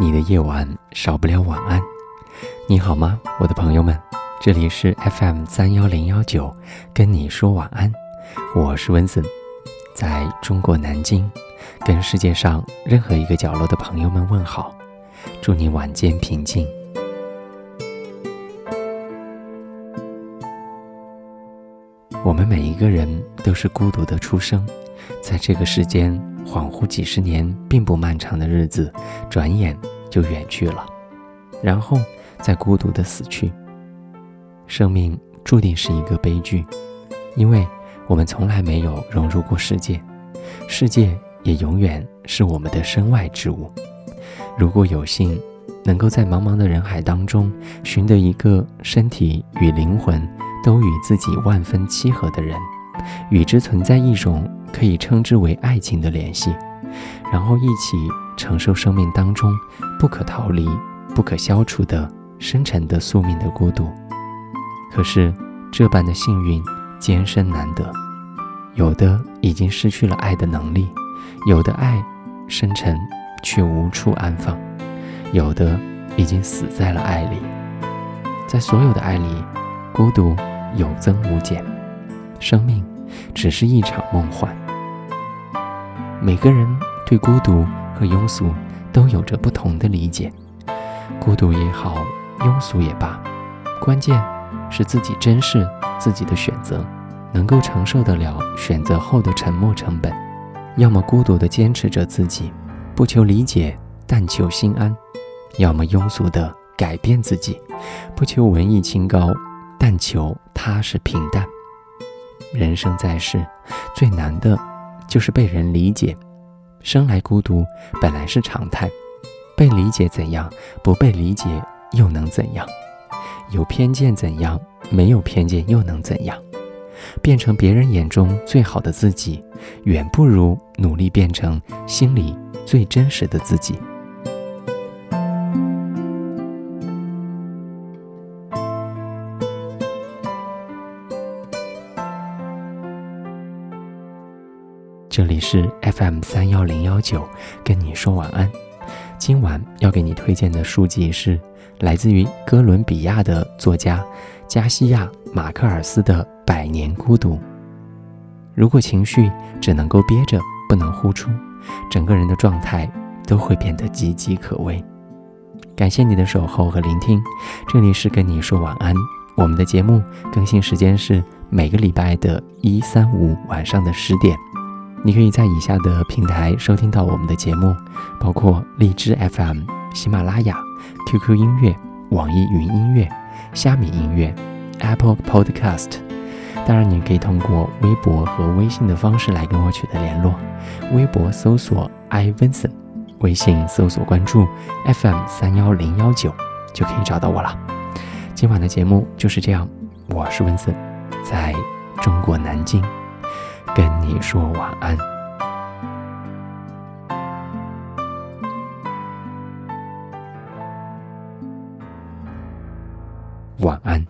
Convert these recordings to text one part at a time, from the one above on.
你的夜晚少不了晚安。你好吗，我的朋友们？这里是 FM 三幺零幺九，跟你说晚安。我是温森，在中国南京，跟世界上任何一个角落的朋友们问好，祝你晚间平静。我们每一个人都是孤独的出生，在这个世间恍惚几十年并不漫长的日子，转眼就远去了，然后再孤独的死去。生命注定是一个悲剧，因为我们从来没有融入过世界，世界也永远是我们的身外之物。如果有幸能够在茫茫的人海当中寻得一个身体与灵魂都与自己万分契合的人，与之存在一种可以称之为爱情的联系，然后一起承受生命当中不可逃离、不可消除的深沉的宿命的孤独。可是这般的幸运艰深难得，有的已经失去了爱的能力，有的爱深沉却无处安放，有的已经死在了爱里。在所有的爱里，孤独有增无减，生命只是一场梦幻。每个人对孤独和庸俗都有着不同的理解，孤独也好，庸俗也罢，关键是自己珍视自己的选择，能够承受得了选择后的沉默成本。要么孤独地坚持着自己，不求理解，但求心安；要么庸俗地改变自己，不求文艺清高，但求踏实平淡。人生在世，最难的就是被人理解。生来孤独本来是常态，被理解怎样？不被理解又能怎样？有偏见怎样？没有偏见又能怎样？变成别人眼中最好的自己，远不如努力变成心里最真实的自己。这里是 FM 三幺零幺九，跟你说晚安。今晚要给你推荐的书籍是来自于哥伦比亚的作家加西亚·马克尔斯的《百年孤独》。如果情绪只能够憋着，不能呼出，整个人的状态都会变得岌岌可危。感谢你的守候和聆听，这里是跟你说晚安。我们的节目更新时间是每个礼拜的一、三、五晚上的十点。你可以在以下的平台收听到我们的节目，包括荔枝 FM、喜马拉雅、QQ 音乐、网易云音乐、虾米音乐、Apple Podcast。当然，你可以通过微博和微信的方式来跟我取得联络。微博搜索 iVinson，微信搜索关注 FM 三幺零幺九，就可以找到我了。今晚的节目就是这样，我是温森，在中国南京。跟你说晚安，晚安。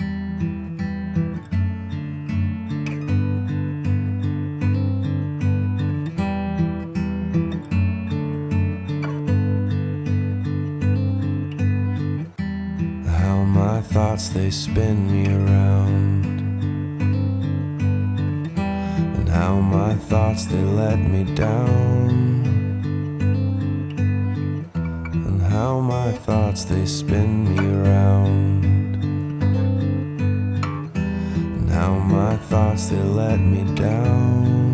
How my thoughts they spin me around. How my thoughts they let me down. And how my thoughts they spin me around And how my thoughts they let me down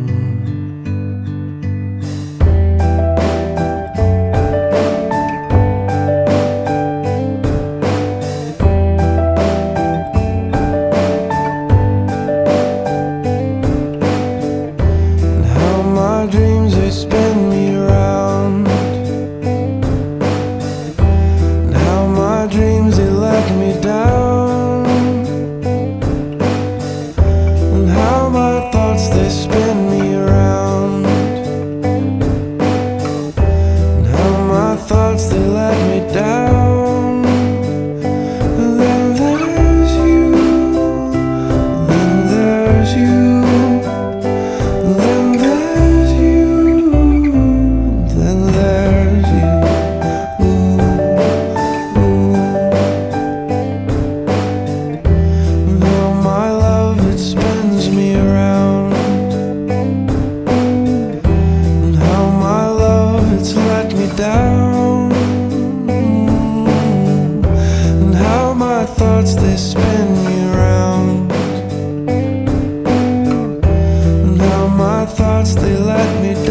they let me